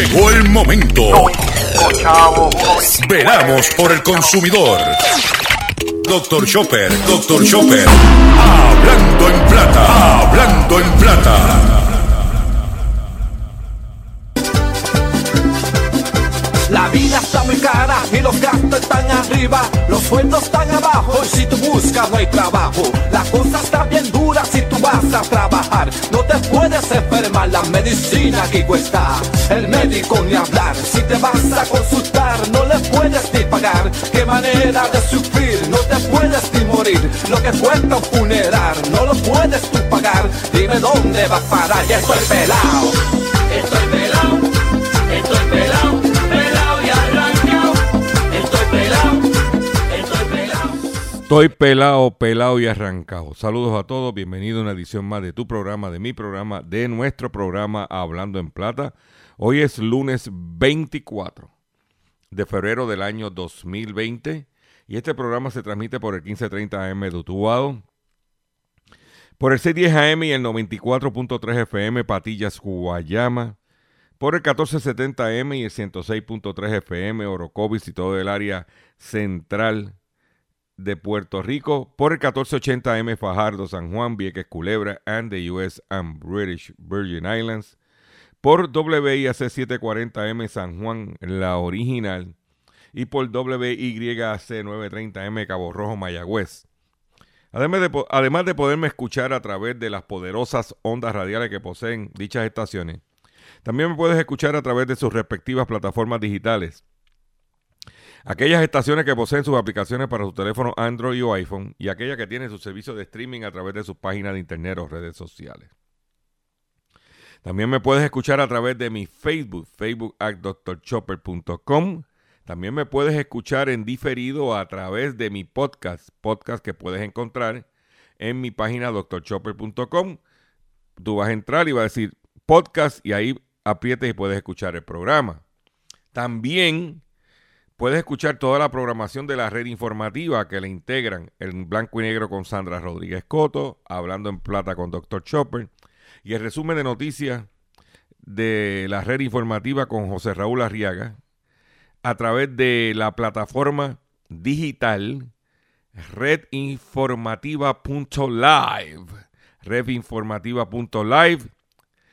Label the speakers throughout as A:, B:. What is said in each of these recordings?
A: Llegó el momento. Veramos por el consumidor. Doctor Chopper, Doctor Chopper. Hablando en plata, hablando en plata.
B: Cara y los gastos están arriba, los sueldos están abajo y si tú buscas no hay trabajo. La cosa está bien dura si tú vas a trabajar, no te puedes enfermar, la medicina aquí cuesta. El médico ni hablar, si te vas a consultar no le puedes ni pagar. Qué manera de sufrir, no te puedes ni morir. Lo que cuesta un funeral no lo puedes tú pagar. Dime dónde vas a parar, ya. Estoy pelado, estoy Estoy pelado,
C: pelado y arrancado. Saludos a todos, bienvenido a una edición más de tu programa, de mi programa, de nuestro programa Hablando en Plata. Hoy es lunes 24 de febrero del año 2020 y este programa se transmite por el 1530 AM de Utuado, por el C10 AM y el 94.3 FM Patillas, Guayama, por el 1470 AM y el 106.3 FM Orocovis y todo el área central de Puerto Rico por el 1480M Fajardo, San Juan, Vieques, Culebra, and the US and British Virgin Islands. Por WIAC 740M San Juan, la original. Y por WYAC 930M Cabo Rojo, Mayagüez. Además de, además de poderme escuchar a través de las poderosas ondas radiales que poseen dichas estaciones, también me puedes escuchar a través de sus respectivas plataformas digitales Aquellas estaciones que poseen sus aplicaciones para su teléfono Android o iPhone y aquellas que tienen su servicio de streaming a través de sus páginas de internet o redes sociales. También me puedes escuchar a través de mi Facebook, facebook También me puedes escuchar en diferido a través de mi podcast, podcast que puedes encontrar en mi página drchopper.com. Tú vas a entrar y vas a decir podcast y ahí aprietes y puedes escuchar el programa. También Puedes escuchar toda la programación de la red informativa que le integran en blanco y negro con Sandra Rodríguez Coto, hablando en plata con Dr. Chopper, y el resumen de noticias de la red informativa con José Raúl Arriaga a través de la plataforma digital redinformativa.live. Redinformativa.live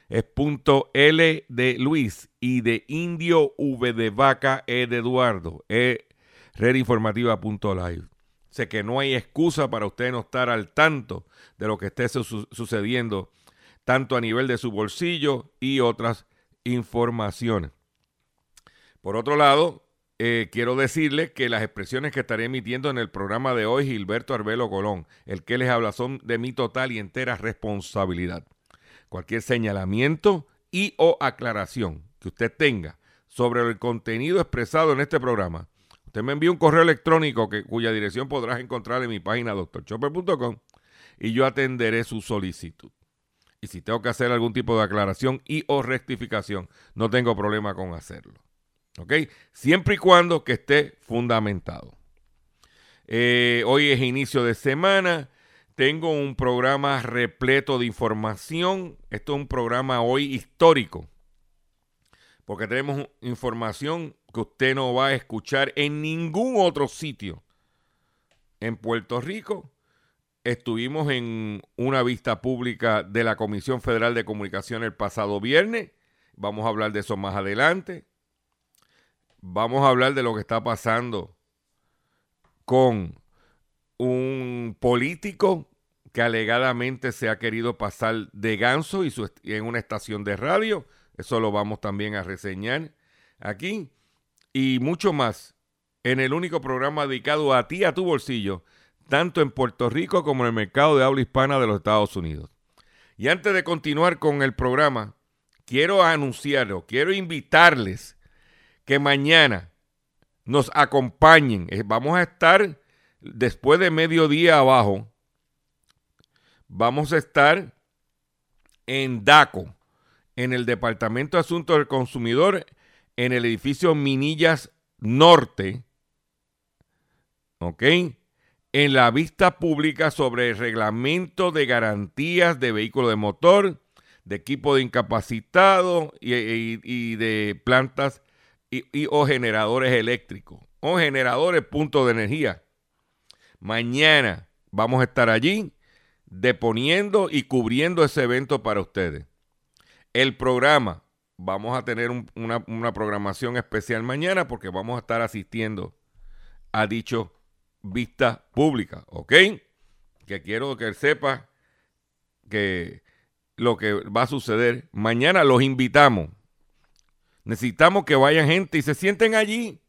C: es punto L de Luis y de Indio V de Vaca E de Eduardo. E redinformativa.live. Sé que no hay excusa para usted no estar al tanto de lo que esté sucediendo, tanto a nivel de su bolsillo y otras informaciones. Por otro lado, eh, quiero decirle que las expresiones que estaré emitiendo en el programa de hoy, Gilberto Arbelo Colón, el que les habla, son de mi total y entera responsabilidad. Cualquier señalamiento y o aclaración que usted tenga sobre el contenido expresado en este programa, usted me envía un correo electrónico que, cuya dirección podrás encontrar en mi página doctorchopper.com y yo atenderé su solicitud. Y si tengo que hacer algún tipo de aclaración y o rectificación, no tengo problema con hacerlo. ¿Ok? Siempre y cuando que esté fundamentado. Eh, hoy es inicio de semana. Tengo un programa repleto de información. Esto es un programa hoy histórico. Porque tenemos información que usted no va a escuchar en ningún otro sitio. En Puerto Rico estuvimos en una vista pública de la Comisión Federal de Comunicación el pasado viernes. Vamos a hablar de eso más adelante. Vamos a hablar de lo que está pasando con un político que alegadamente se ha querido pasar de ganso y en una estación de radio. Eso lo vamos también a reseñar aquí. Y mucho más en el único programa dedicado a ti, a tu bolsillo, tanto en Puerto Rico como en el mercado de habla hispana de los Estados Unidos. Y antes de continuar con el programa, quiero anunciarlo, quiero invitarles que mañana nos acompañen. Eh, vamos a estar después de mediodía abajo. Vamos a estar en DACO, en el Departamento de Asuntos del Consumidor, en el edificio Minillas Norte. ¿Ok? En la vista pública sobre el reglamento de garantías de vehículos de motor de equipo de y- y de plantas y, y- o generadores eléctricos o generadores puntos de energía. Mañana vamos a estar allí deponiendo y cubriendo ese evento para ustedes. El programa, vamos a tener un- una, programación especial mañana porque vamos a estar asistiendo a dicho vista pública, ¿ok? Que quiero que sepa que lo que va a suceder mañana los invitamos. Necesitamos que vayan gente y se sienten allí.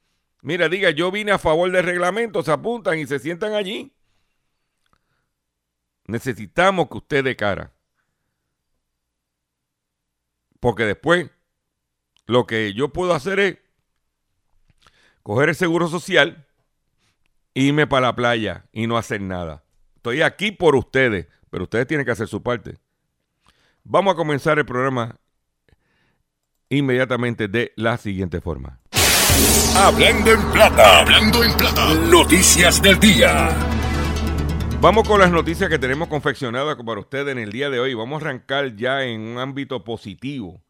C: Mira, diga, yo vine a favor del reglamento, se apuntan y se sientan allí. Necesitamos que usted de cara. Porque después lo que yo puedo hacer es coger el seguro social, irme para la playa y no hacer nada. Estoy aquí por ustedes, pero ustedes tienen que hacer su parte. Vamos a comenzar el programa inmediatamente de la siguiente forma.
A: Hablando en plata. Hablando en plata. Noticias del día.
C: Vamos con las noticias que tenemos confeccionadas para ustedes en el día de hoy. Vamos a arrancar ya en un ámbito positivo,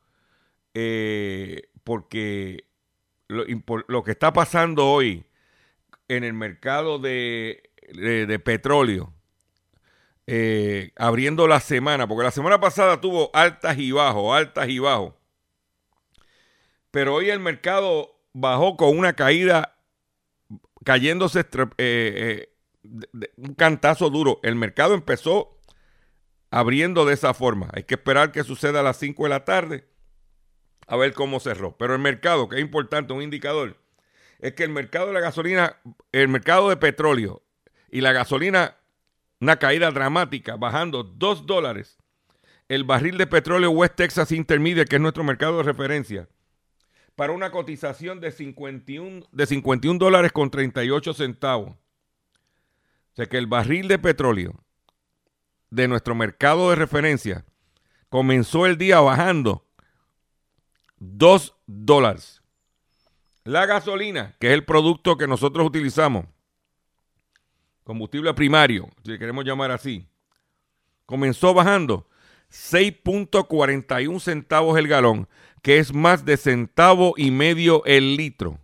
C: eh, porque lo, lo que está pasando hoy en el mercado de, de- de petróleo, eh, abriendo la semana, porque la semana pasada tuvo altas y bajos, altas y bajos, pero hoy el mercado bajó con una caída, cayéndose eh, eh, de- un cantazo duro. El mercado empezó abriendo de esa forma. Hay que esperar que suceda a las 5 de la tarde a ver cómo cerró. Pero el mercado, que es importante, un indicador, es que el mercado de la gasolina, el mercado de petróleo y la gasolina, una caída dramática, bajando 2 dólares. El barril de petróleo West Texas Intermediate, que es nuestro mercado de referencia, para una cotización de 51, de 51 dólares con 38 centavos. O sea que el barril de petróleo de nuestro mercado de referencia comenzó el día bajando 2 dólares. La gasolina, que es el producto que nosotros utilizamos, combustible primario, si queremos llamar así, comenzó bajando 6.41 centavos el galón, que es más de centavo y medio el litro.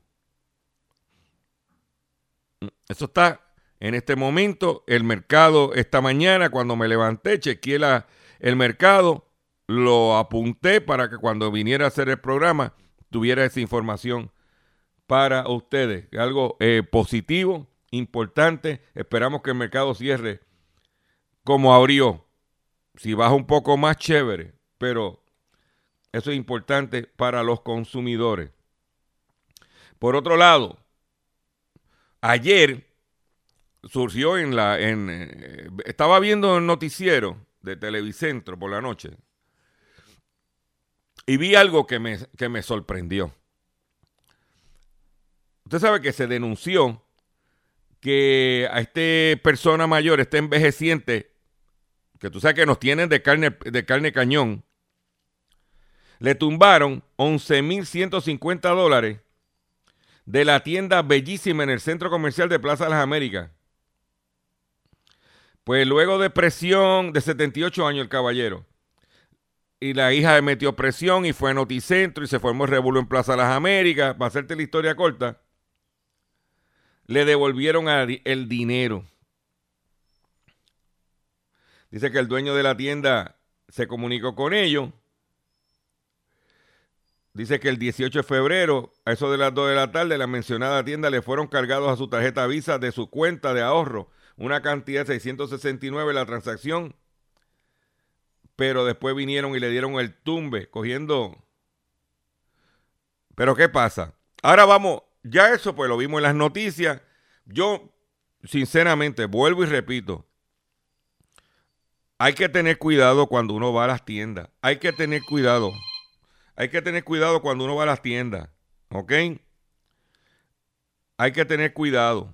C: Eso está en este momento. El mercado esta mañana, cuando me levanté, chequeé el mercado, lo apunté para que cuando viniera a hacer el programa tuviera esa información para ustedes. Algo eh, positivo, importante. Esperamos que el mercado cierre como abrió. Si baja un poco más, chévere. Pero eso es importante para los consumidores. Por otro lado, ayer surgió en la. En, eh, estaba viendo el noticiero de Televicentro por la noche y vi algo que me, que me sorprendió. Usted sabe que se denunció que a este persona mayor, este envejeciente, que tú sabes que nos tienen de carne, de carne cañón, le tumbaron 11.150 dólares de la tienda bellísima en el centro comercial de Plaza de las Américas. Pues luego de presión de 78 años el caballero, y la hija metió presión y fue a Noticentro y se formó el revuelo en Plaza de las Américas, para hacerte la historia corta, le devolvieron el dinero. Dice que el dueño de la tienda se comunicó con ellos. Dice que el 18 de febrero, a eso de las 2 de la tarde, la mencionada tienda le fueron cargados a su tarjeta Visa de su cuenta de ahorro una cantidad de 669 la transacción, pero después vinieron y le dieron el tumbe, cogiendo... Pero ¿qué pasa? Ahora vamos, ya eso pues lo vimos en las noticias. Yo, sinceramente, vuelvo y repito, hay que tener cuidado cuando uno va a las tiendas. Hay que tener cuidado. Hay que tener cuidado cuando uno va a las tiendas. ¿Ok? Hay que tener cuidado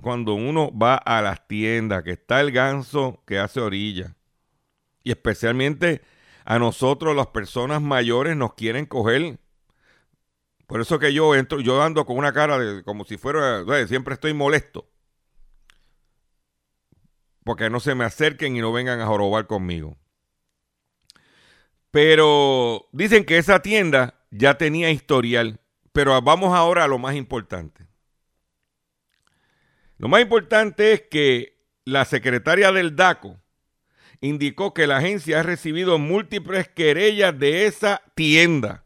C: cuando uno va a las tiendas, que está el ganso que hace orilla. Y especialmente a nosotros, las personas mayores, nos quieren coger. Por eso que yo entro, yo ando con una cara de como si fuera, ¿sabes? siempre estoy molesto. Porque no se me acerquen y no vengan a jorobar conmigo. Pero dicen que esa tienda ya tenía historial. Pero vamos ahora a lo más importante. Lo más importante es que la secretaria del DACO indicó que la agencia ha recibido múltiples querellas de esa tienda.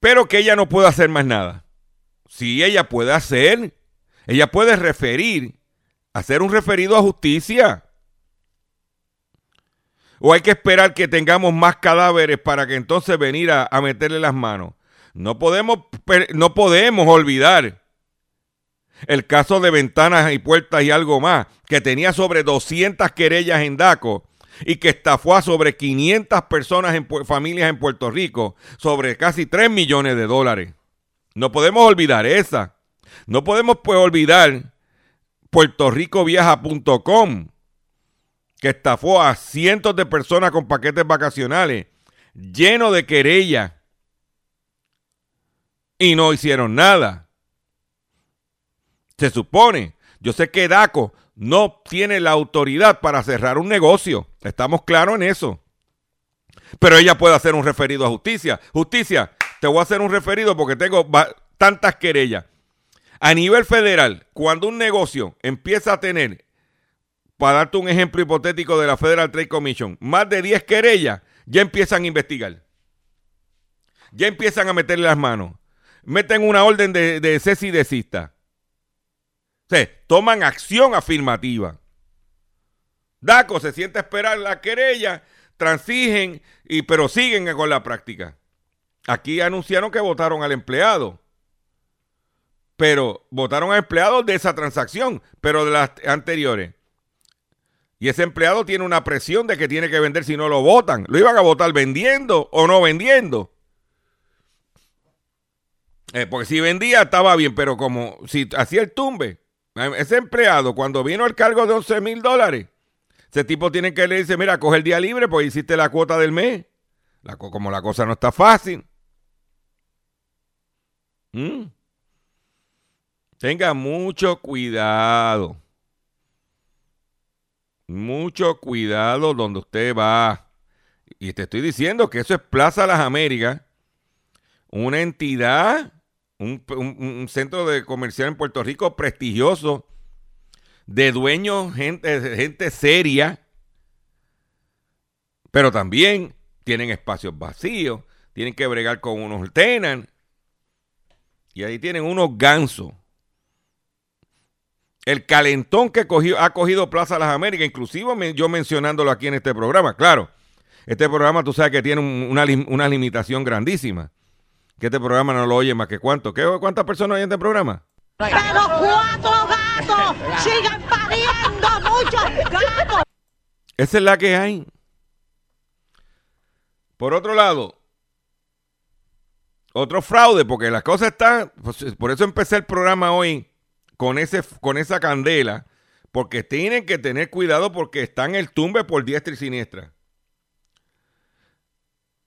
C: Pero que ella no puede hacer más nada. Si ella puede hacer, ella puede referir, hacer un referido a justicia. ¿O hay que esperar que tengamos más cadáveres para que entonces venir a, meterle las manos? No podemos, no podemos olvidar el caso de ventanas y puertas y algo más, que tenía sobre 200 querellas en DACO y que estafó a sobre 500 personas en familias en Puerto Rico, sobre casi 3 millones de dólares. No podemos olvidar esa. No podemos pues olvidar puertorricoviaja.com, que estafó a cientos de personas con paquetes vacacionales, lleno de querellas, y no hicieron nada. Se supone, yo sé que DACO no tiene la autoridad para cerrar un negocio, estamos claros en eso. Pero ella puede hacer un referido a justicia. Justicia, te voy a hacer un referido porque tengo tantas querellas. A nivel federal, cuando un negocio empieza a tener para darte un ejemplo hipotético de la Federal Trade Commission, más de 10 querellas, ya empiezan a investigar. Ya empiezan a meterle las manos. Meten una orden de, de cese y desista. O sea, toman acción afirmativa. DACO se siente a esperar la querella, transigen, y, pero siguen con la práctica. Aquí anunciaron que votaron al empleado. Pero votaron al empleado de esa transacción, pero de las anteriores. Y ese empleado tiene una presión de que tiene que vender si no lo votan. ¿Lo iban a votar vendiendo o no vendiendo? Eh, porque si vendía estaba bien, pero como si hacía el tumbe, ese empleado cuando vino al cargo de 11 mil dólares, ese tipo tiene que le dice, mira, coge el día libre porque hiciste la cuota del mes. como la cosa no está fácil. ¿Mm? Tenga mucho cuidado. Mucho cuidado donde usted va. Y te estoy diciendo que eso es Plaza Las Américas, una entidad, un, centro de comercial en Puerto Rico prestigioso, de dueños, gente, gente seria, pero también tienen espacios vacíos, tienen que bregar con unos tenants, y ahí tienen unos gansos el calentón que ha cogido Plaza Las Américas, inclusive yo mencionándolo aquí en este programa, claro. Este programa tú sabes que tiene una, limitación grandísima. Que este programa no lo oye más que cuánto. ¿Qué, ¿Cuántas personas hay en este programa?
D: Pero cuatro gatos sigan pariendo muchos gatos.
C: Esa es la que hay. Por otro lado, otro fraude, porque las cosas están, pues, por eso empecé el programa hoy con, ese, con esa candela, porque tienen que tener cuidado porque están en el tumbe por diestra y siniestra.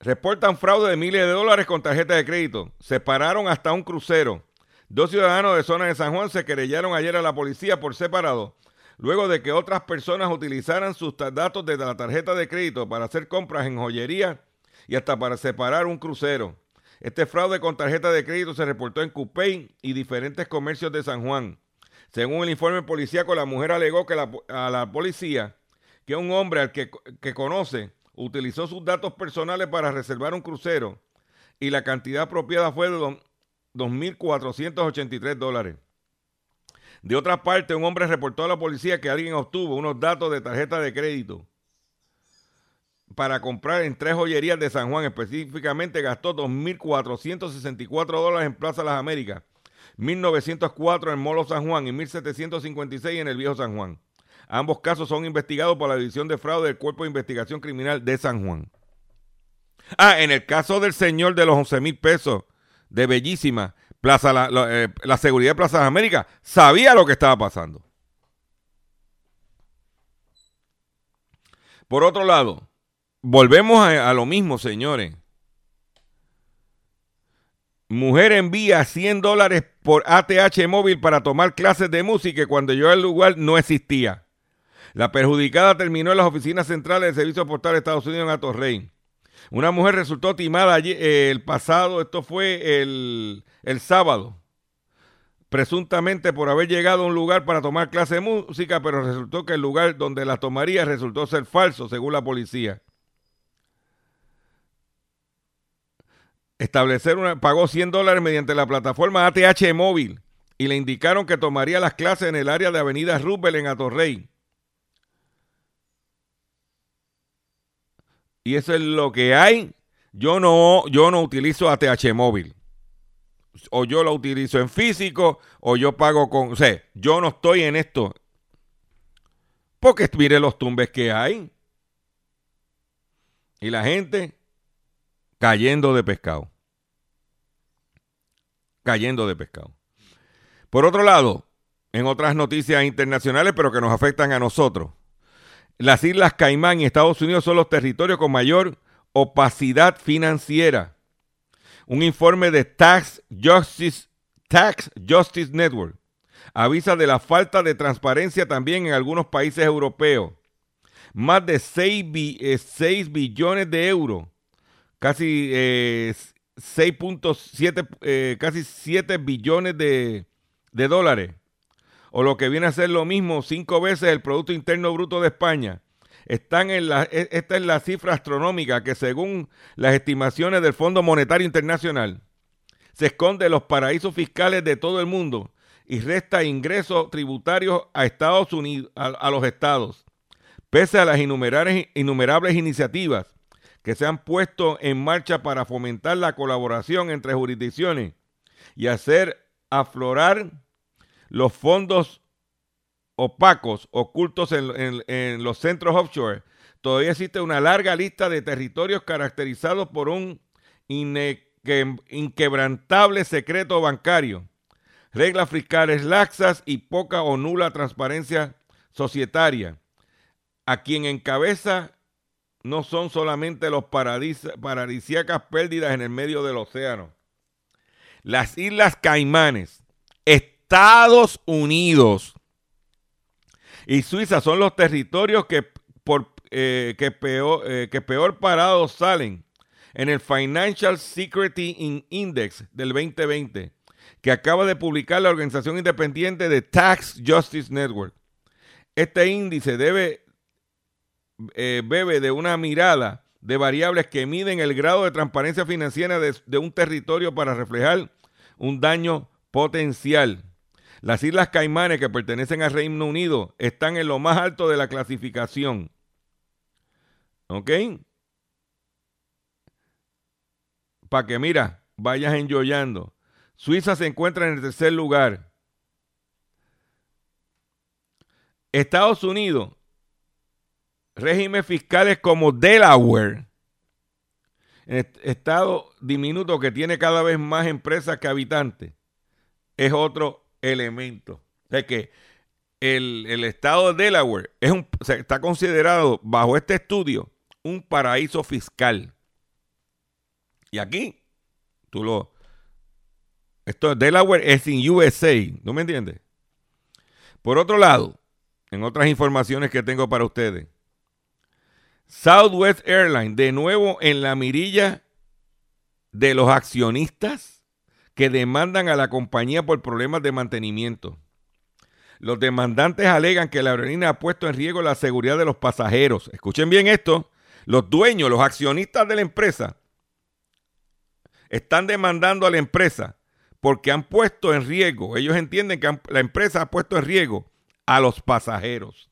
C: Reportan fraude de miles de dólares con tarjeta de crédito. Separaron hasta un crucero. Dos ciudadanos de zona de San Juan se querellaron ayer a la policía por separado, luego de que otras personas utilizaran sus datos de la tarjeta de crédito para hacer compras en joyería y hasta para separar un crucero. Este fraude con tarjeta de crédito se reportó en Cupey y diferentes comercios de San Juan. Según el informe policíaco, la mujer alegó que a la policía que un hombre al que, conoce utilizó sus datos personales para reservar un crucero y la cantidad apropiada fue de 2.483 dólares. De otra parte, un hombre reportó a la policía que alguien obtuvo unos datos de tarjeta de crédito para comprar en tres joyerías de San Juan. Específicamente gastó 2.464 dólares en Plaza Las Américas 1904 en Molo San Juan y 1756 en el Viejo San Juan. Ambos casos son investigados por la División de Fraude del Cuerpo de Investigación Criminal de San Juan. Ah, en el caso del señor de los 11 mil pesos de Bellísima, Plaza, la, eh, seguridad de Plaza de América sabía lo que estaba pasando. Por otro lado, volvemos a lo mismo, señores. Mujer envía 100 dólares por ATH móvil para tomar clases de música cuando yo el lugar no existía. La perjudicada terminó en las oficinas centrales del Servicio Postal de Estados Unidos en Atorrey. Una mujer resultó timada eh, el pasado, esto fue el, el sábado, presuntamente por haber llegado a un lugar para tomar clase de música, pero resultó que el lugar donde la tomaría resultó ser falso, según la policía. Establecer una, pagó 100 dólares mediante la plataforma ATH móvil y le indicaron que tomaría las clases en el área de Avenida Rubel en Atorrey. Y eso es lo que hay. Yo no, yo no utilizo ATH móvil. O yo lo utilizo en físico o yo pago con... O sea, yo no estoy en esto. Porque mire los tumbes que hay. Y la gente cayendo de pescado. Cayendo de pescado. Por otro lado, en otras noticias internacionales, pero que nos afectan a nosotros, las Islas Caimán y Estados Unidos son los territorios con mayor opacidad financiera. Un informe de Tax Justice, Tax Justice Network avisa de la falta de transparencia también en algunos países europeos. Más de 6, eh, billones de euros, casi 6.7, eh, eh, casi 7 billones de, de dólares, o lo que viene a ser lo mismo, cinco veces el Producto Interno Bruto de España, están en la, e, esta es la cifra astronómica que según las estimaciones del Fondo Monetario Internacional, se esconde en los paraísos fiscales de todo el mundo y resta ingresos tributarios a Estados Unidos, a, los estados, pese a las innumerables, innumerables iniciativas que se han puesto en marcha para fomentar la colaboración entre jurisdicciones y hacer aflorar los fondos opacos ocultos en, los centros offshore, todavía existe una larga lista de territorios caracterizados por un inquebrantable secreto bancario, reglas fiscales laxas y poca o nula transparencia societaria, a quien encabeza no son solamente los paradisíacas pérdidas en el medio del océano. Las Islas Caimanes, Estados Unidos y Suiza son los territorios que, por, eh, que, peor, eh, que peor parados salen en el Financial Security Index del 2020, que acaba de publicar la organización independiente de Tax Justice Network. Este índice debe, eh, bebe de una mirada de variables que miden el grado de transparencia financiera de un territorio para reflejar un daño potencial. Las Islas Caimanes, que pertenecen al Reino Unido, están en lo más alto de la clasificación. ¿Ok? Para que, mira, vayas enjoyando. Suiza se encuentra en el tercer lugar. Estados Unidos, régimen fiscales como Delaware, estado diminuto que tiene cada vez más empresas que habitantes, es otro elemento. O que el, estado de Delaware está considerado bajo este estudio un paraíso fiscal. Y aquí, tú lo... Esto Delaware es en USA, ¿no me entiendes? Por otro lado, en otras informaciones que tengo para ustedes, Southwest Airlines, de nuevo en la mirilla de los accionistas que demandan a la compañía por problemas de mantenimiento. Los demandantes alegan que la aerolínea ha puesto en riesgo la seguridad de los pasajeros. Escuchen bien esto. Los dueños, los accionistas de la empresa, están demandando a la empresa porque han puesto en riesgo, ellos entienden que la empresa ha puesto en riesgo a los pasajeros.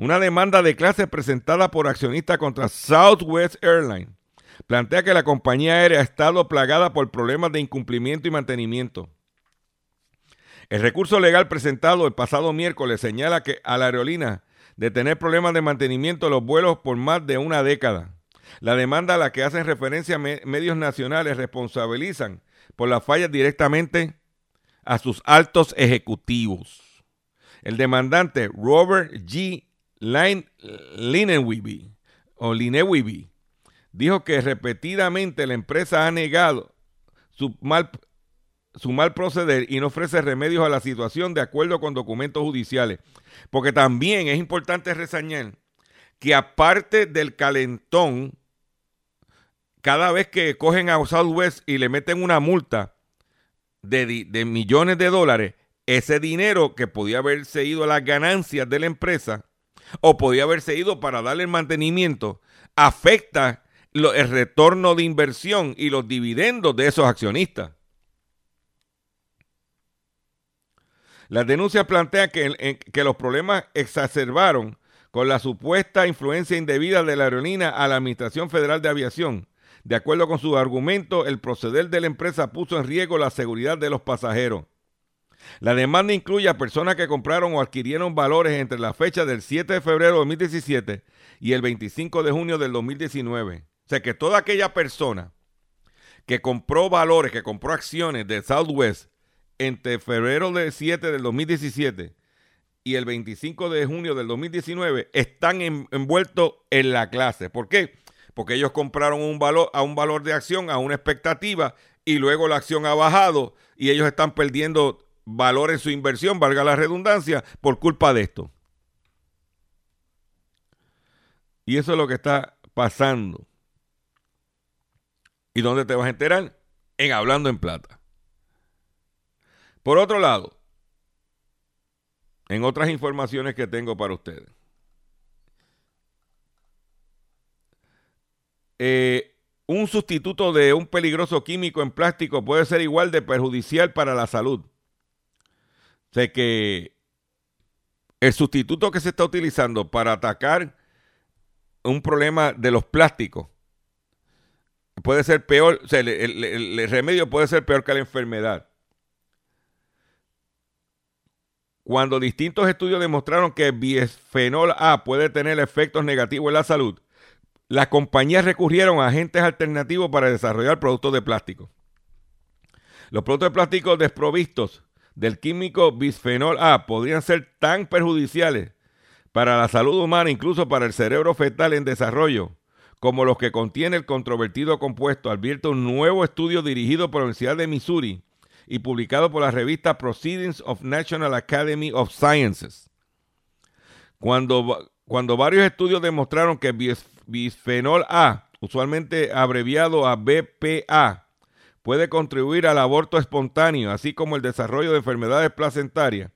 C: Una demanda de clase presentada por accionistas contra Southwest Airlines plantea que la compañía aérea ha estado plagada por problemas de incumplimiento y mantenimiento. El recurso legal presentado el pasado miércoles señala que a la aerolínea de tener problemas de mantenimiento de los vuelos por más de una década. La demanda a la que hacen referencia medios nacionales responsabilizan por las fallas directamente a sus altos ejecutivos. El demandante Robert G. Linenweeby o dijo que repetidamente la empresa ha negado su mal, su mal proceder y no ofrece remedios a la situación de acuerdo con documentos judiciales. Porque también es importante resañar que aparte del calentón, cada vez que cogen a Southwest y le meten una multa de, de millones de dólares, ese dinero que podía haberse ido a las ganancias de la empresa o podía haberse ido para darle el mantenimiento, afecta el retorno de inversión y los dividendos de esos accionistas. Las denuncias plantean que, que, los problemas exacerbaron con la supuesta influencia indebida de la aerolínea a la Administración Federal de Aviación. De acuerdo con su argumento, el proceder de la empresa puso en riesgo la seguridad de los pasajeros. La demanda incluye a personas que compraron o adquirieron valores entre la fecha del 7 de febrero de 2017 y el 25 de junio del 2019. O sea que toda aquella persona que compró valores, que compró acciones de Southwest entre febrero del 7 del 2017 y el 25 de junio del 2019 están envueltos en la clase. ¿Por qué? Porque ellos compraron un valor, a un valor de acción, a una expectativa, y luego la acción ha bajado y ellos están perdiendo valor en su inversión, valga la redundancia, por culpa de esto. Y eso es lo que está pasando. ¿Y dónde te vas a enterar? En Hablando en Plata. Por otro lado, en otras informaciones que tengo para ustedes. Eh, un sustituto de un peligroso químico en plástico puede ser igual de perjudicial para la salud. O que el sustituto que se está utilizando para atacar un problema de los plásticos puede ser peor, sea, el, remedio puede ser peor que la enfermedad. Cuando distintos estudios demostraron que bisfenol A puede tener efectos negativos en la salud, las compañías recurrieron a agentes alternativos para desarrollar productos de plástico. Los productos de plástico desprovistos del químico bisfenol A podrían ser tan perjudiciales para la salud humana, incluso para el cerebro fetal en desarrollo, como los que contiene el controvertido compuesto, advierte un nuevo estudio dirigido por la Universidad de Missouri y publicado por la revista Proceedings of National Academy of Sciences. Cuando, cuando varios estudios demostraron que bisfenol A, usualmente abreviado a BPA, puede contribuir al aborto espontáneo, así como el desarrollo de enfermedades placentarias,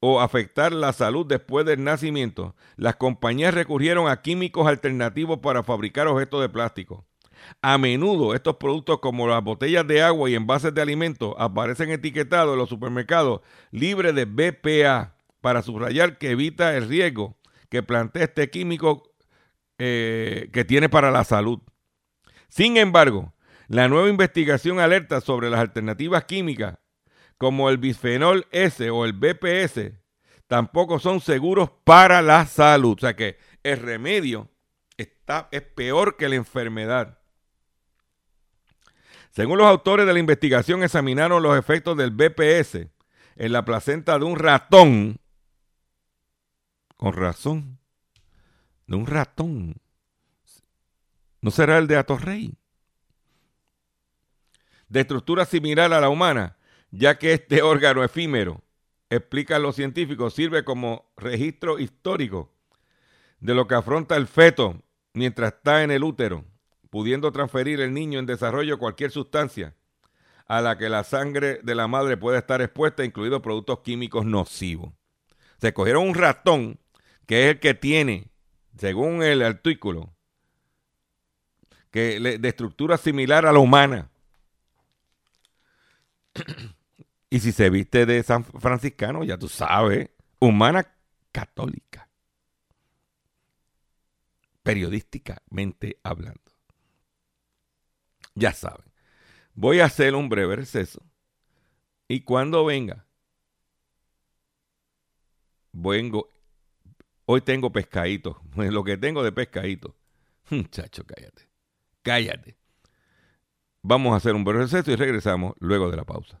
C: o afectar la salud después del nacimiento, las compañías recurrieron a químicos alternativos para fabricar objetos de plástico. A menudo estos productos como las botellas de agua y envases de alimentos aparecen etiquetados en los supermercados libres de BPA para subrayar que evita el riesgo que plantea este químico eh, que tiene para la salud. Sin embargo, la nueva investigación alerta sobre las alternativas químicas como el bisfenol S o el BPS, tampoco son seguros para la salud. O sea que el remedio está, es peor que la enfermedad. Según los autores de la investigación, examinaron los efectos del BPS en la placenta de un ratón. Con razón. De un ratón. ¿No será el de Atorrey? De estructura similar a la humana, ya que este órgano efímero, explican los científicos, sirve como registro histórico de lo que afronta el feto mientras está en el útero, pudiendo transferir el niño en desarrollo cualquier sustancia a la que la sangre de la madre puede estar expuesta, incluidos productos químicos nocivos. Se cogieron un ratón, que es el que tiene, según el artículo, que de estructura similar a la humana. Y si se viste de San Franciscano, ya tú sabes, humana católica. Periodísticamente hablando. Ya saben. Voy a hacer un breve receso. Y cuando venga, vengo. Hoy tengo pescadito. Lo que tengo de pescadito. Muchacho, cállate. Cállate. Vamos a hacer un breve receso y regresamos luego de la pausa.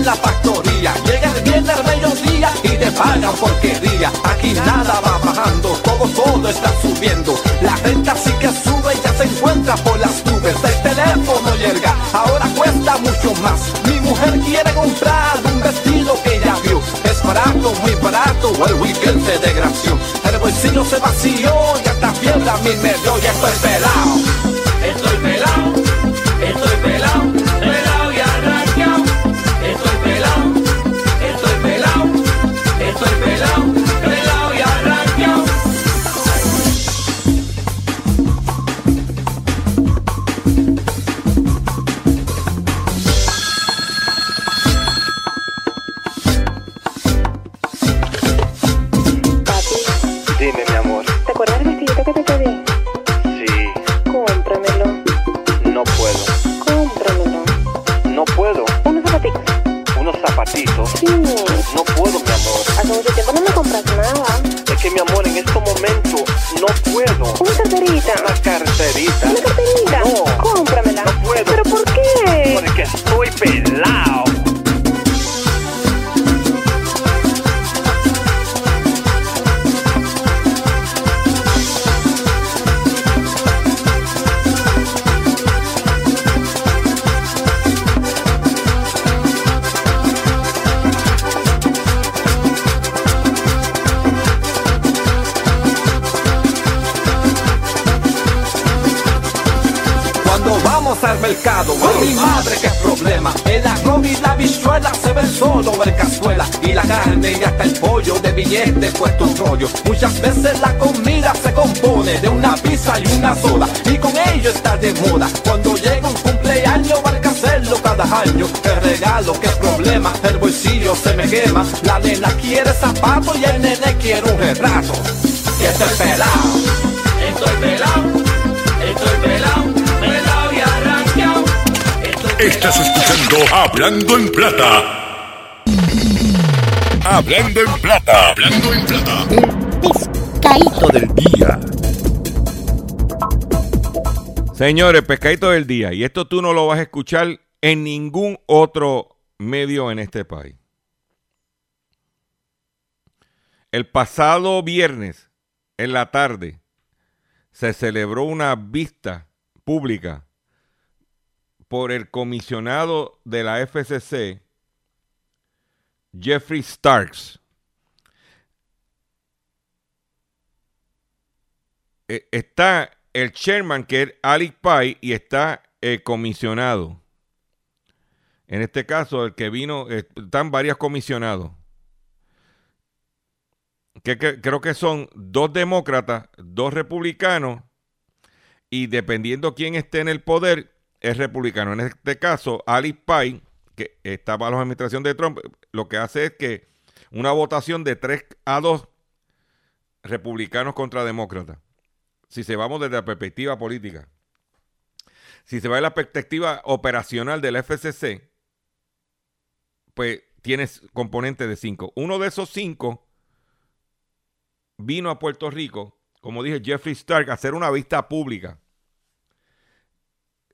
B: en la factoría. Llega el viernes al mediodía y te pagan porquería. Aquí nada va bajando, todo, todo está subiendo. La renta sí que sube y ya se encuentra por las nubes. El teléfono llega, ahora cuesta mucho más. Mi mujer quiere comprar un vestido que ya vio. Es barato, muy barato, el weekend se desgració. El bolsillo se vació y hasta fiebre a mí me dio y
E: estoy pelado.
B: Lisa. Muchas veces la comida se compone de una pizza y una soda. Y con ello está de moda. Cuando llega un cumpleaños, hay que hacerlo cada año. El regalo, qué problema, el bolsillo se me quema. La nena quiere zapatos y el nene quiere un retrato. Y estoy pelado, estoy pelado, estoy pelado, pelado y arranqueado. Estoy
A: Estás escuchando Hablando en Plata. Hablando en Plata. Hablando en Plata.
F: Pescadito del día.
C: Señores, pescadito del día. Y esto tú no lo vas a escuchar en ningún otro medio en este país. El pasado viernes, en la tarde, se celebró una vista pública por el comisionado de la FCC, Jeffrey Starks. Eh, está el chairman, que es Alex Pye, y está el comisionado. En este caso, el que vino, eh, están varios comisionados. Que, creo que son dos demócratas, dos republicanos, y dependiendo quién esté en el poder, es republicano. En este caso, Alex Pye, que está bajo la administración de Trump, lo que hace es que una votación de 3 a 2 republicanos contra demócratas si se vamos desde la perspectiva política, si se va de la perspectiva operacional del FCC, pues tienes componentes de cinco. Uno de esos cinco vino a Puerto Rico, como dije, Jeffrey Stark, a hacer una vista pública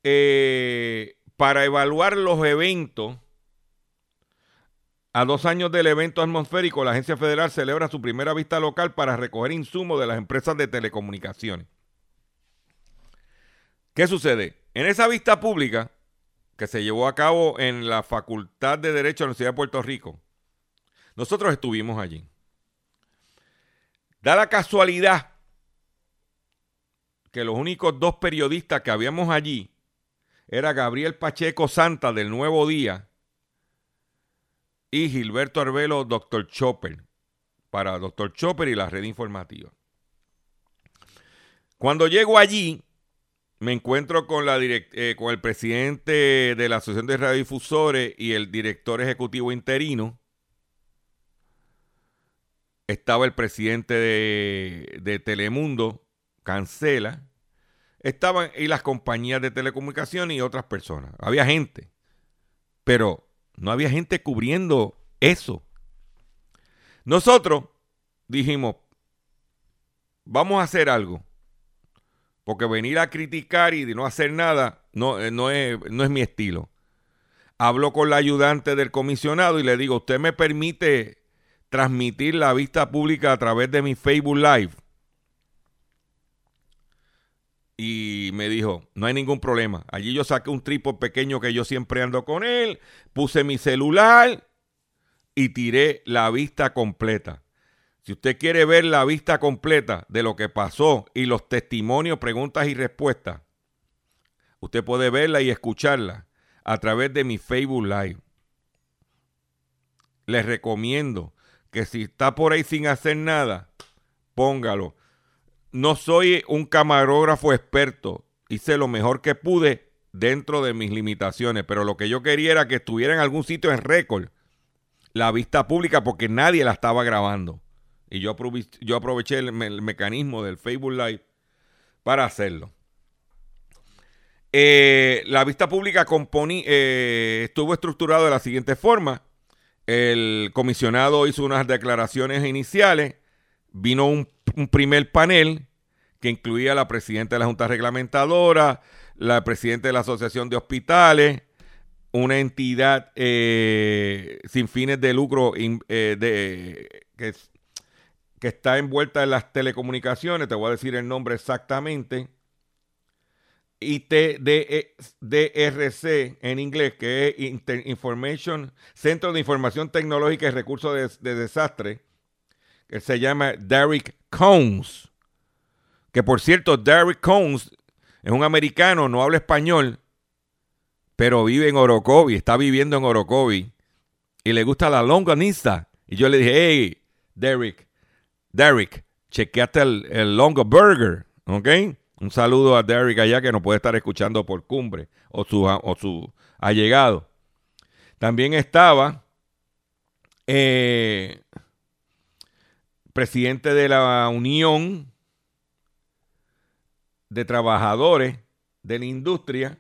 C: eh, para evaluar los eventos. A dos años del evento atmosférico, la Agencia Federal celebra su primera vista local para recoger insumos de las empresas de telecomunicaciones. ¿Qué sucede? En esa vista pública, que se llevó a cabo en la Facultad de Derecho de la Universidad de Puerto Rico, nosotros estuvimos allí. Da la casualidad que los únicos dos periodistas que habíamos allí era Gabriel Pacheco Santa del Nuevo Día y Gilberto Arbelo, Dr. Chopper, para Dr. Chopper y la red informativa. Cuando llego allí, me encuentro con, la eh, con el presidente de la Asociación de Radiodifusores y el director ejecutivo interino. Estaba el presidente de, de Telemundo, Cancela. Estaban y las compañías de telecomunicaciones y otras personas. Había gente. Pero no había gente cubriendo eso. Nosotros dijimos, vamos a hacer algo. Porque venir a criticar y no hacer nada no, eh, no, es, no es mi estilo. Hablo con la ayudante del comisionado y le digo, ¿usted me permite transmitir la vista pública a través de mi Facebook Live? Y me dijo, no hay ningún problema. Allí yo saqué un trípode pequeño que yo siempre ando con él, puse mi celular y tiré la vista completa. Si usted quiere ver la vista completa de lo que pasó y los testimonios, preguntas y respuestas, usted puede verla y escucharla a través de mi Facebook Live. Les recomiendo que si está por ahí sin hacer nada, póngalo. No soy un camarógrafo experto, hice lo mejor que pude dentro de mis limitaciones, pero lo que yo quería era que estuviera en algún sitio en récord la vista pública porque nadie la estaba grabando. Y yo, aprovi- yo aproveché el, me- el mecanismo del Facebook Live para hacerlo. Eh, la vista pública componi- eh, estuvo estructurado de la siguiente forma. El comisionado hizo unas declaraciones iniciales. Vino un primer panel que incluía la presidenta de la Junta Reglamentadora, la presidenta de la Asociación de Hospitales, una entidad eh, sin fines de lucro eh, de, que, es- que está envuelta en las telecomunicaciones, te voy a decir el nombre exactamente, ITDRC en inglés, que es Information, Centro de Información Tecnológica y Recursos de, de Desastre, que se llama Derrick Combs. Que por cierto, Derrick Combs es un americano, no habla español, pero vive en Orocovi, está viviendo en Orocovi y le gusta la longaniza. Y yo le dije, hey, Derrick, Derrick, chequeate el, el Longo Burger, ¿ok? Un saludo a Derrick allá que nos puede estar escuchando por cumbre o su, o su allegado. También estaba eh, presidente de la Unión de Trabajadores de la Industria,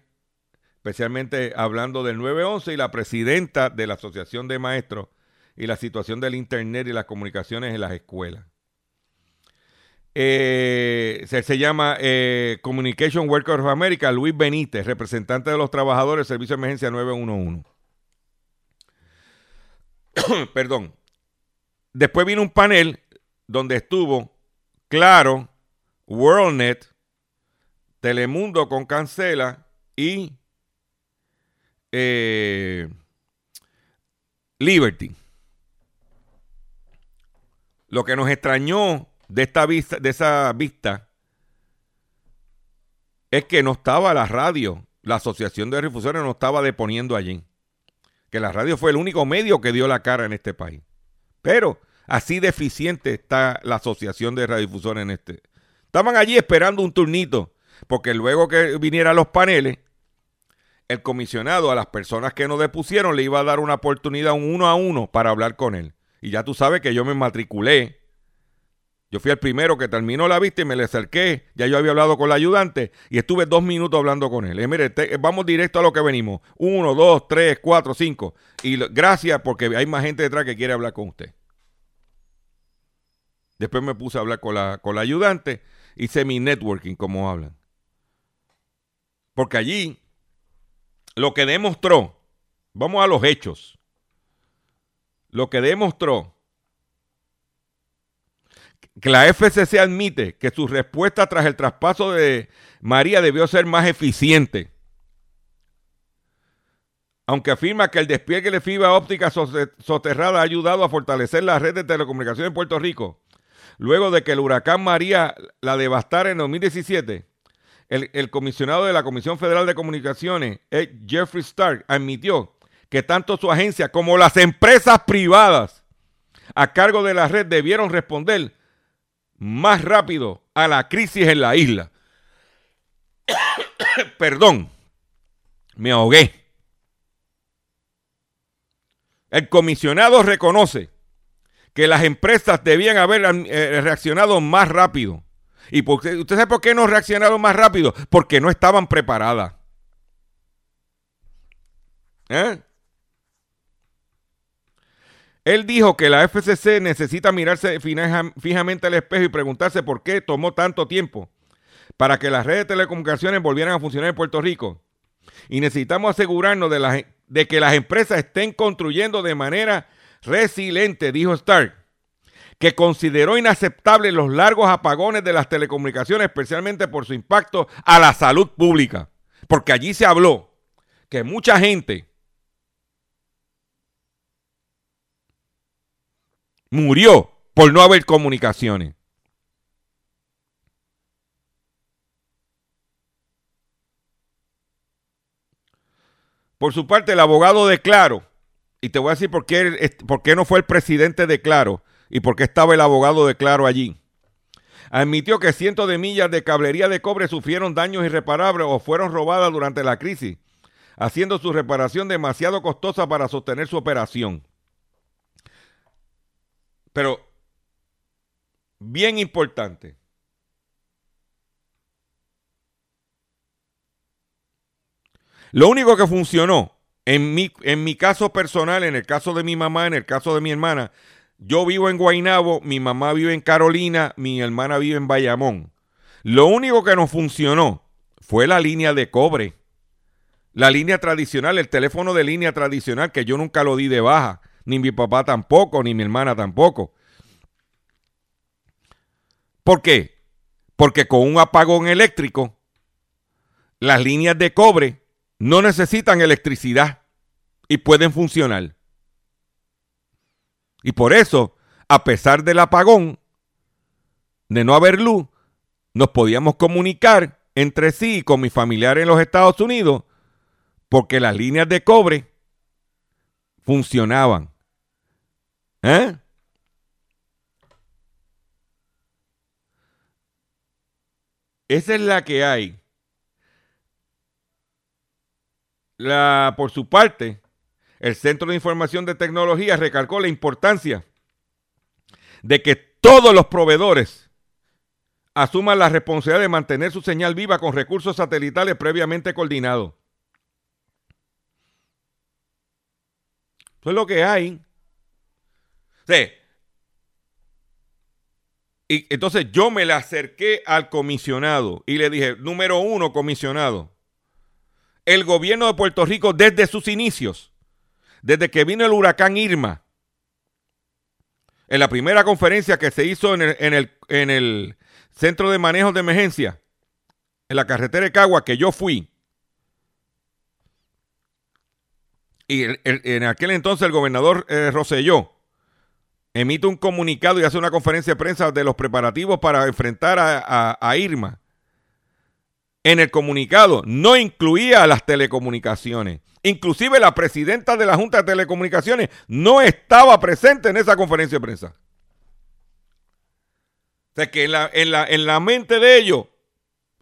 C: especialmente hablando del 911, y la presidenta de la Asociación de Maestros y la situación del Internet y las comunicaciones en las escuelas. Eh, se, se llama eh, Communication Workers of America, Luis Benítez, representante de los trabajadores del Servicio de Emergencia 911. Perdón. Después vino un panel donde estuvo Claro, WorldNet, Telemundo con Cancela y eh, Liberty. Lo que nos extrañó de esta vista, de esa vista, es que no estaba la radio, la Asociación de Radiodifusores no estaba deponiendo allí. Que la radio fue el único medio que dio la cara en este país. Pero así deficiente está la Asociación de Radiodifusores en este. Estaban allí esperando un turnito, porque luego que vinieran los paneles, el comisionado a las personas que nos depusieron le iba a dar una oportunidad un uno a uno para hablar con él. Y ya tú sabes que yo me matriculé. Yo fui el primero que terminó la vista y me le acerqué. Ya yo había hablado con la ayudante y estuve dos minutos hablando con él. Dije, mire, vamos directo a lo que venimos. Uno, dos, tres, cuatro, cinco. Y gracias porque hay más gente detrás que quiere hablar con usted. Después me puse a hablar con la, con la ayudante. Hice mi networking, como hablan. Porque allí lo que demostró, vamos a los hechos, lo que demostró que la FCC admite que su respuesta tras el traspaso de María debió ser más eficiente. Aunque afirma que el despliegue de fibra óptica sote- soterrada ha ayudado a fortalecer la red de telecomunicaciones en Puerto Rico, luego de que el huracán María la devastara en 2017, el, comisionado de la Comisión Federal de Comunicaciones, eh, Jeffrey Stark, admitió que tanto su agencia como las empresas privadas a cargo de la red debieron responder más rápido a la crisis en la isla. Perdón, me ahogué. El comisionado reconoce que las empresas debían haber eh, reaccionado más rápido. ¿Y por qué- usted sabe por qué no reaccionaron más rápido? Porque no estaban preparadas. ¿Eh? Él dijo que la FCC necesita mirarse fija- fijamente al espejo y preguntarse por qué tomó tanto tiempo para que las redes de telecomunicaciones volvieran a funcionar en Puerto Rico. Y necesitamos asegurarnos de, las- de que las empresas estén construyendo de manera resiliente, dijo Stark, que consideró inaceptable los largos apagones de las telecomunicaciones, especialmente por su impacto a la salud pública. Porque allí se habló que mucha gente murió por no haber comunicaciones. Por su parte, el abogado de Claro, y te voy a decir por qué, por qué no fue el presidente de Claro y por qué estaba el abogado de Claro allí. Admitió que cientos de millas de cablería de cobre sufrieron daños irreparables o fueron robadas durante la crisis, haciendo su reparación demasiado costosa para sostener su operación. Pero, bien importante, Lo único que funcionó en mi, en mi caso personal, en el caso de mi mamá, en el caso de mi hermana, yo vivo en Guaynabo, mi mamá vive en Carolina, mi hermana vive en Bayamón. Lo único que nos funcionó fue la línea de cobre. La línea tradicional, el teléfono de línea tradicional, que yo nunca lo di de baja, ni mi papá tampoco, ni mi hermana tampoco. ¿Por qué? Porque con un apagón eléctrico, las líneas de cobre no necesitan electricidad y pueden funcionar. Y por eso, a pesar del apagón, de no haber luz, nos podíamos comunicar entre sí y con mis familiares en los Estados Unidos porque las líneas de cobre funcionaban. ¿Eh? Esa es la que hay. La, por su parte, el Centro de Información de Tecnología recalcó la importancia de que todos los proveedores asuman la responsabilidad de mantener su señal viva con recursos satelitales previamente coordinados. Eso es lo que hay. Sí. Y entonces yo me le acerqué al comisionado y le dije, número uno, comisionado, el gobierno de Puerto Rico desde sus inicios, desde que vino el huracán Irma, en la primera conferencia que se hizo en el, en el, en el Centro de Manejo de Emergencia, en la carretera de Cagua, que yo fui, y en aquel entonces el gobernador eh, Rosselló emite un comunicado y hace una conferencia de prensa de los preparativos para enfrentar a, a- a Irma. En el comunicado no incluía las telecomunicaciones. Inclusive la presidenta de la Junta de Telecomunicaciones no estaba presente en esa conferencia de prensa. O sea que en la, en la, en la mente de ellos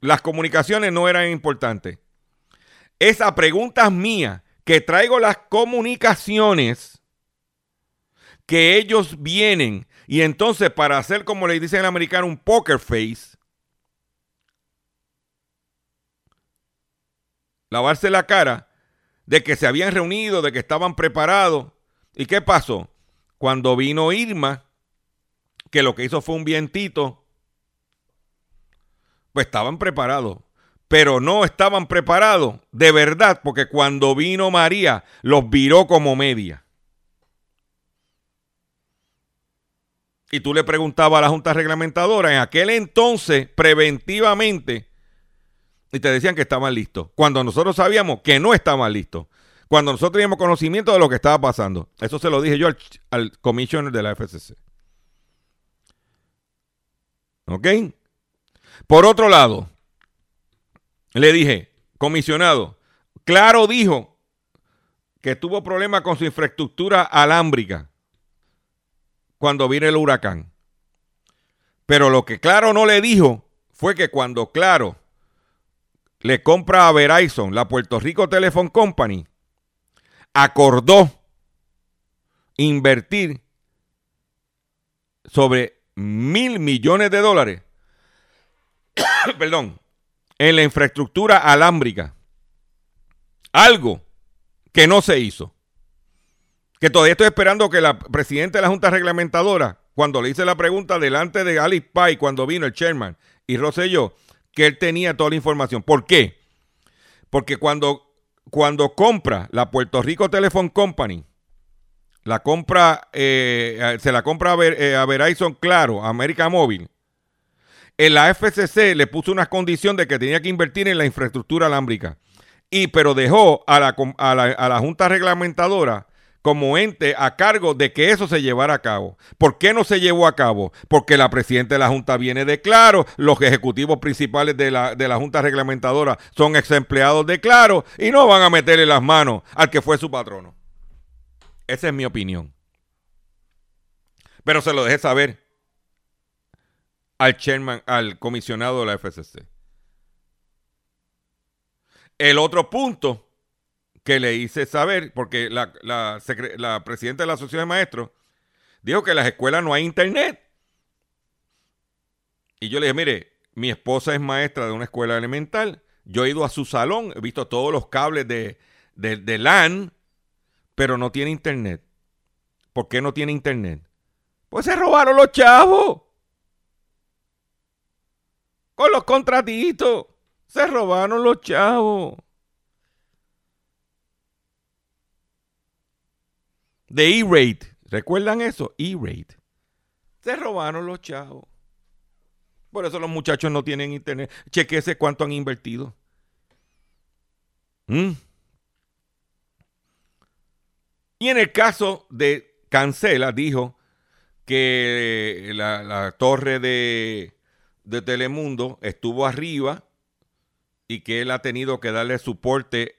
C: las comunicaciones no eran importantes. Esa pregunta es mía, que traigo las comunicaciones que ellos vienen y entonces para hacer como le dicen en americano un poker face, lavarse la cara de que se habían reunido, de que estaban preparados. ¿Y qué pasó? Cuando vino Irma, que lo que hizo fue un vientito, pues estaban preparados. Pero no estaban preparados de verdad, porque cuando vino María, los viró como media. Y tú le preguntabas a la Junta Reglamentadora en aquel entonces, preventivamente, y te decían que estaban listos. Cuando nosotros sabíamos que no estaban listos. Cuando nosotros teníamos conocimiento de lo que estaba pasando. Eso se lo dije yo al, al commissioner de la FCC. ¿Ok? Por otro lado, le dije, comisionado, claro dijo que tuvo problemas con su infraestructura alámbrica cuando vino el huracán. Pero lo que Claro no le dijo fue que cuando Claro le compra a Verizon, la Puerto Rico Telephone Company, acordó invertir sobre mil millones de dólares, perdón, en la infraestructura alámbrica. Algo que no se hizo. Que todavía estoy esperando que la presidenta de la Junta Reglamentadora, cuando le hice la pregunta delante de Alice Pay, cuando vino el chairman y Rosselló, que él tenía toda la información. ¿Por qué? Porque cuando, cuando compra la Puerto Rico Telephone Company, la compra, eh, se la compra a, Ver- eh, a Verizon Claro, a América Móvil, en la FCC le puso una condición de que tenía que invertir en la infraestructura alámbrica. Y pero dejó a la, a la, a la Junta Reglamentadora como ente a cargo de que eso se llevara a cabo. ¿Por qué no se llevó a cabo? Porque la presidenta de la Junta viene de Claro, los ejecutivos principales de la, de la Junta Reglamentadora son ex empleados de Claro y no van a meterle las manos al que fue su patrono. Esa es mi opinión. Pero se lo dejé saber al chairman, al comisionado de la FCC. El otro punto que le hice saber, porque la, la presidenta de la Asociación de Maestros dijo que en las escuelas no hay internet. Y yo le dije, mire, mi esposa es maestra de una escuela elemental. Yo he ido a su salón, he visto todos los cables de, de, de LAN, pero no tiene internet. ¿Por qué no tiene internet? Pues se robaron los chavos. Con los contratitos. Se robaron los chavos. De E-Rate. ¿Recuerdan eso? E-Rate. Se robaron los chavos. Por eso los muchachos no tienen internet. Chequese cuánto han invertido. ¿Mm? Y en el caso de Cancela, dijo que la, la torre de, de Telemundo estuvo arriba y que él ha tenido que darle soporte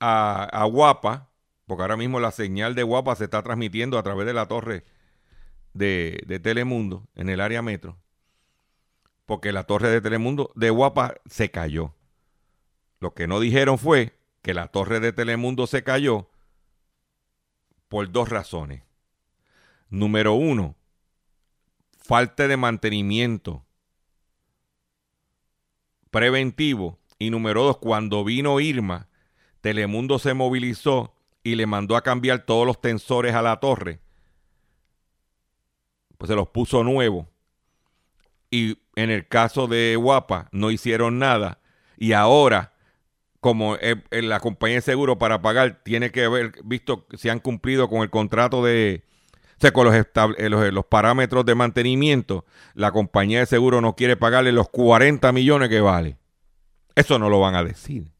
C: a, a Guapa, porque ahora mismo la señal de Guapa se está transmitiendo a través de la torre de, de Telemundo en el área metro, porque la torre de Telemundo de Guapa se cayó. Lo que no dijeron fue que la torre de Telemundo se cayó por dos razones. Número uno, falta de mantenimiento preventivo. Y número dos, cuando vino Irma, Telemundo se movilizó y le mandó a cambiar todos los tensores a la torre. Pues se los puso nuevos. Y en el caso de Guapa no hicieron nada. Y ahora, como eh, eh, la compañía de seguro para pagar tiene que haber visto si han cumplido con el contrato de, o sea, con los, eh, los, los parámetros de mantenimiento, la compañía de seguro no quiere pagarle los 40 millones que vale. Eso no lo van a decir.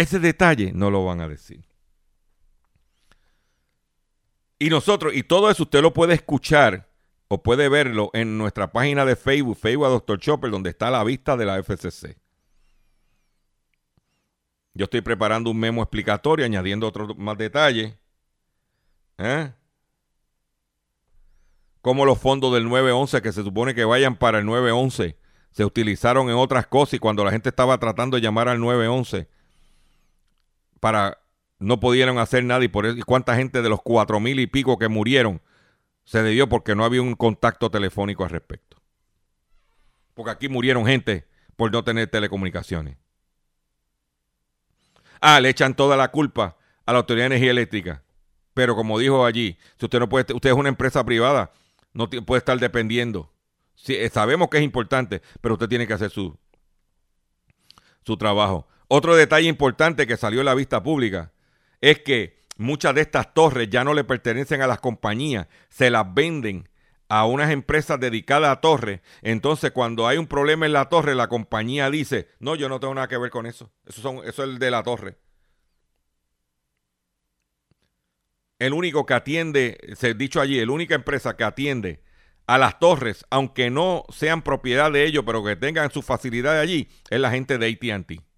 C: Ese detalle no lo van a decir. Y nosotros, y todo eso usted lo puede escuchar o puede verlo en nuestra página de Facebook, Facebook a Dr. Chopper, donde está la vista de la FCC. Yo estoy preparando un memo explicatorio, añadiendo otros más detalles. ¿Eh? Como los fondos del 911 que se supone que vayan para el 911 se utilizaron en otras cosas y cuando la gente estaba tratando de llamar al 911 para no pudieron hacer nada y por eso y cuánta gente de los cuatro mil y pico que murieron se debió porque no había un contacto telefónico al respecto. Porque aquí murieron gente por no tener telecomunicaciones. Ah, le echan toda la culpa a la Autoridad de Energía Eléctrica. Pero como dijo allí, si usted no puede, usted es una empresa privada, no puede estar dependiendo. Sí, eh, sabemos que es importante, pero usted tiene que hacer su, su trabajo. Otro detalle importante que salió en la vista pública es que muchas de estas torres ya no le pertenecen a las compañías, se las venden a unas empresas dedicadas a torres. Entonces, cuando hay un problema en la torre, la compañía dice, no, yo no tengo nada que ver con eso. Eso, son, eso es el de la torre. El único que atiende, se ha dicho allí, la única empresa que atiende a las torres, aunque no sean propiedad de ellos, pero que tengan su facilidad allí, es la gente de ATT.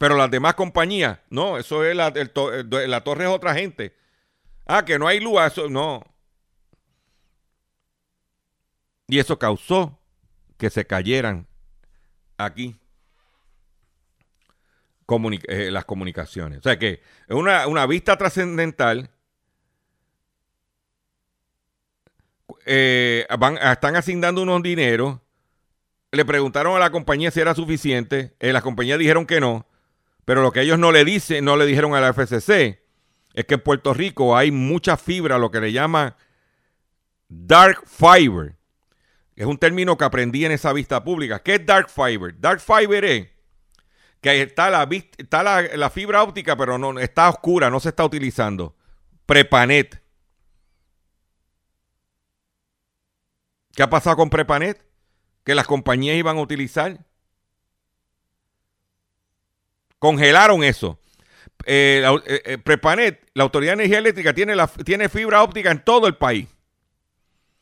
C: Pero las demás compañías, no, eso es la, la torre es otra gente. Ah, que no hay luz, eso no. Y eso causó que se cayeran aquí eh, las comunicaciones. O sea que es una, una vista trascendental. Eh, van, están asignando unos dineros. Le preguntaron a la compañía si era suficiente. Eh, las compañías dijeron que no. Pero lo que ellos no le dicen, no le dijeron a la FCC, es que en Puerto Rico hay mucha fibra, lo que le llaman dark fiber. Es un término que aprendí en esa vista pública. ¿Qué es dark fiber? Dark fiber es que está la, está la fibra óptica, pero no está oscura, no se está utilizando. Prepanet. ¿Qué ha pasado con Prepanet? Que las compañías iban a utilizar. Congelaron eso. Eh, eh, eh, Prepanet, la Autoridad de Energía Eléctrica, tiene, tiene fibra óptica en todo el país.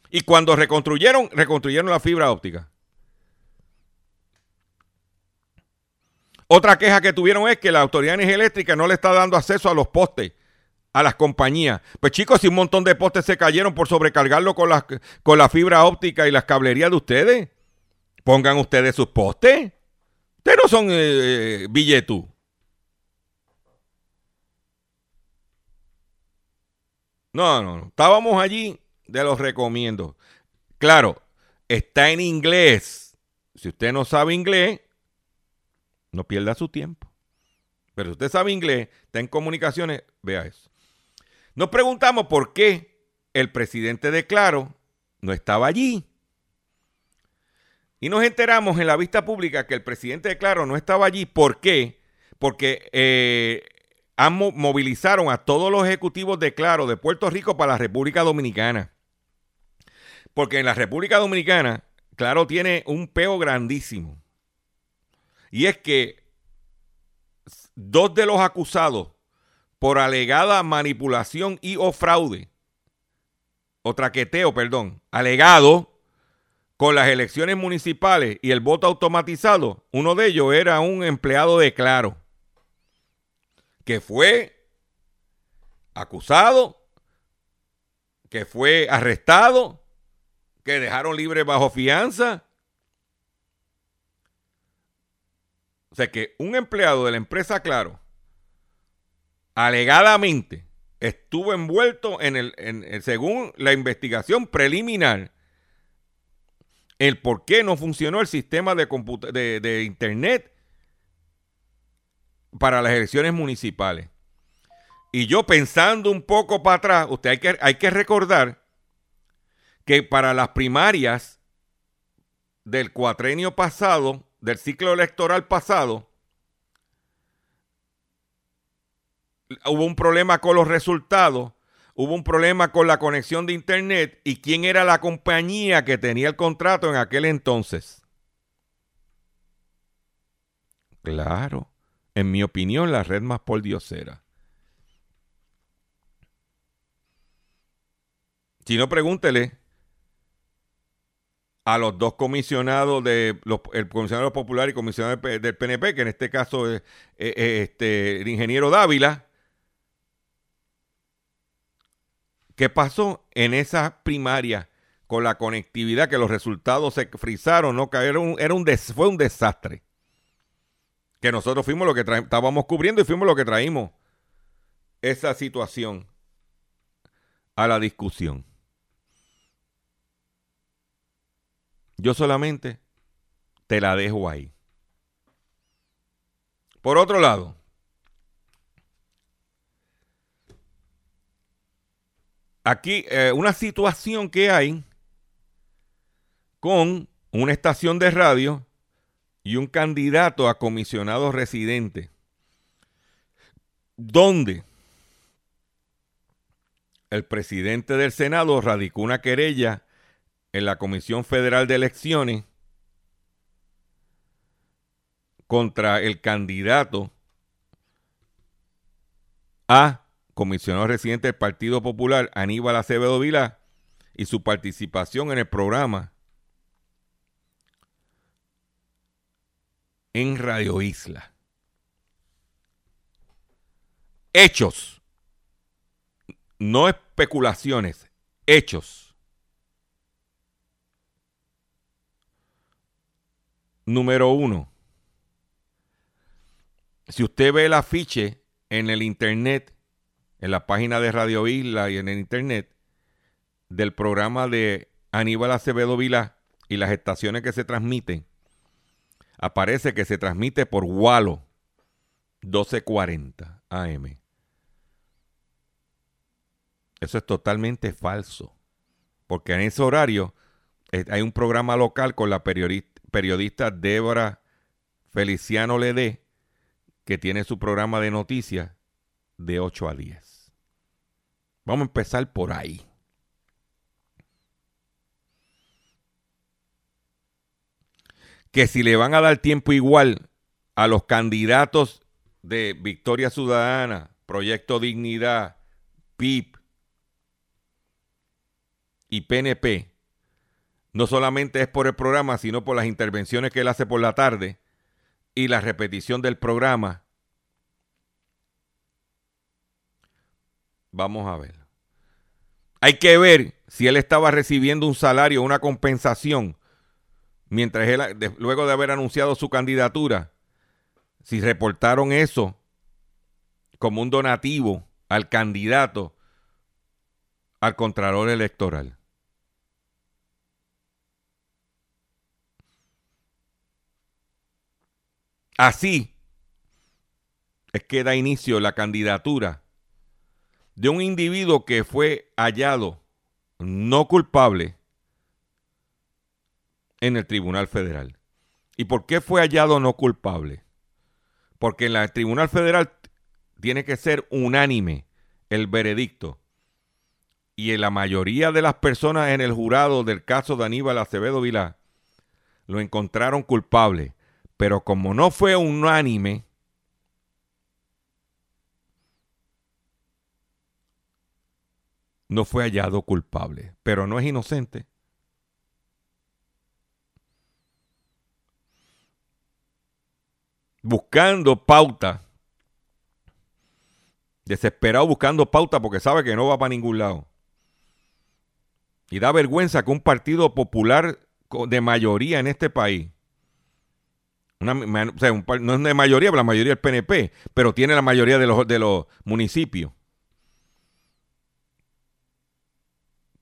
C: Y cuando reconstruyeron, reconstruyeron la fibra óptica. Otra queja que tuvieron es que la Autoridad de Energía Eléctrica no le está dando acceso a los postes a las compañías. Pues chicos, si un montón de postes se cayeron por sobrecargarlo con la, con la fibra óptica y las cablerías de ustedes, pongan ustedes sus postes. Ustedes no son eh, billetú. No, no, no. Estábamos allí, de los recomiendo. Claro, está en inglés. Si usted no sabe inglés, no pierda su tiempo. Pero si usted sabe inglés, está en comunicaciones, vea eso. Nos preguntamos por qué el presidente de Claro no estaba allí. Y nos enteramos en la vista pública que el presidente de Claro no estaba allí. ¿Por qué? Porque eh, movilizaron a todos los ejecutivos de Claro de Puerto Rico para la República Dominicana. Porque en la República Dominicana, Claro tiene un peo grandísimo. Y es que dos de los acusados por alegada manipulación y o fraude, o traqueteo, perdón, alegado con las elecciones municipales y el voto automatizado, uno de ellos era un empleado de Claro, que fue acusado, que fue arrestado, que dejaron libre bajo fianza. O sea que un empleado de la empresa Claro, alegadamente, estuvo envuelto en el, según la investigación preliminar, el por qué no funcionó el sistema de, de, de internet para las elecciones municipales. Y yo pensando un poco para atrás, usted hay que, hay que recordar que para las primarias del cuatrenio pasado, del ciclo electoral pasado, hubo un problema con los resultados, hubo un problema con la conexión de internet y quién era la compañía que tenía el contrato en aquel entonces. Claro, en mi opinión, la red más pordiosera. Si no, pregúntele a los dos comisionados de el comisionado popular y comisionado del PNP, que en este caso es eh, eh, este, el ingeniero Dávila. ¿Qué pasó en esa primaria con la conectividad? Que los resultados se frizaron, ¿no? Que era un, fue un desastre. Que nosotros fuimos lo que estábamos cubriendo y fuimos lo que traímos esa situación a la discusión. Yo solamente te la dejo ahí. Por otro lado, aquí eh, una situación que hay con una estación de radio y un candidato a comisionado residente, donde el presidente del Senado radicó una querella en la Comisión Federal de Elecciones contra el candidato a comisionado residente del Partido Popular, Aníbal Acevedo Vilá, y su participación en el programa en Radio Isla. Hechos, no especulaciones, hechos. Número uno. Si usted ve el afiche en el internet, en la página de Radio Isla y en el internet, del programa de Aníbal Acevedo Vila y las estaciones que se transmiten, aparece que se transmite por Walo 1240 AM. Eso es totalmente falso. Porque en ese horario eh, hay un programa local con la periodista, Débora Feliciano Ledé, que tiene su programa de noticias de 8 a 10. Vamos a empezar por ahí. Que si le van a dar tiempo igual a los candidatos de Victoria Ciudadana, Proyecto Dignidad, PIP y PNP, no solamente es por el programa, sino por las intervenciones que él hace por la tarde y la repetición del programa. Vamos a ver. Hay que ver si él estaba recibiendo un salario, una compensación, mientras él, luego de haber anunciado su candidatura, si reportaron eso como un donativo al candidato al Contralor Electoral. Así es que da inicio la candidatura de un individuo que fue hallado no culpable en el Tribunal Federal. ¿Y por qué fue hallado no culpable? Porque en el Tribunal Federal tiene que ser unánime el veredicto. Y en la mayoría de las personas en el jurado del caso de Aníbal Acevedo Vilá lo encontraron culpable. Pero como no fue unánime, no fue hallado culpable. Pero no es inocente. Buscando pauta. Desesperado buscando pauta porque sabe que no va para ningún lado. Y da vergüenza que un partido popular de mayoría en este país o sea, no es de mayoría, pero la mayoría es PNP, pero tiene la mayoría de los, de los municipios.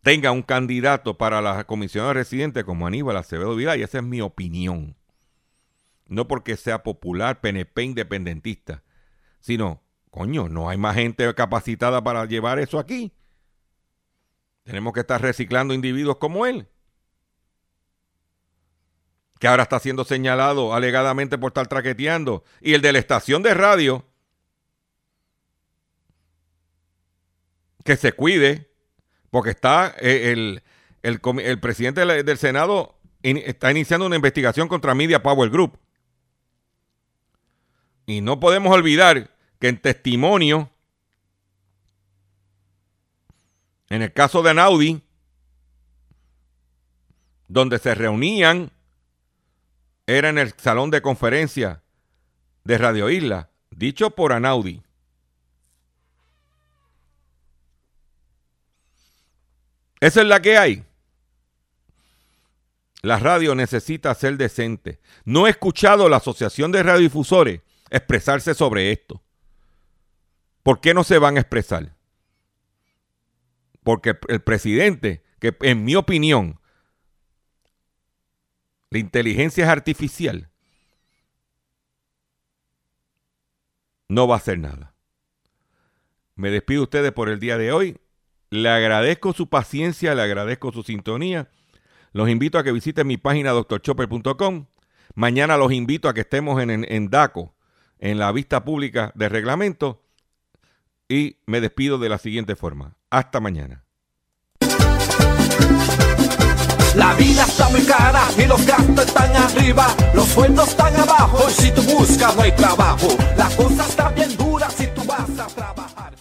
C: Tenga un candidato para la comisión de residentes como Aníbal Acevedo Vidal, y esa es mi opinión. No porque sea popular, PNP independentista, sino, coño, no hay más gente capacitada para llevar eso aquí. Tenemos que estar reciclando individuos como él que ahora está siendo señalado alegadamente por estar traqueteando, y el de la estación de radio, que se cuide, porque está eh, el, el, presidente del, Senado está iniciando una investigación contra Media Power Group. Y no podemos olvidar que en testimonio, en el caso de Anaudi, donde se reunían era en el salón de conferencia de Radio Isla, dicho por Anaudi. Esa es la que hay. La radio necesita ser decente. No he escuchado a la Asociación de Radiodifusores expresarse sobre esto. ¿Por qué no se van a expresar? Porque el presidente, que en mi opinión, la inteligencia es artificial, no va a hacer nada. Me despido de ustedes por el día de hoy. Le agradezco su paciencia, le agradezco su sintonía. Los invito a que visiten mi página doctorchopper.com. Mañana los invito a que estemos en, en, en, DACO, en la vista pública de reglamento. Y me despido de la siguiente forma. Hasta mañana.
B: La vida está muy cara y los gastos están arriba, los sueldos están abajo si tú buscas no hay trabajo. La cosa está bien dura si tú vas a trabajar.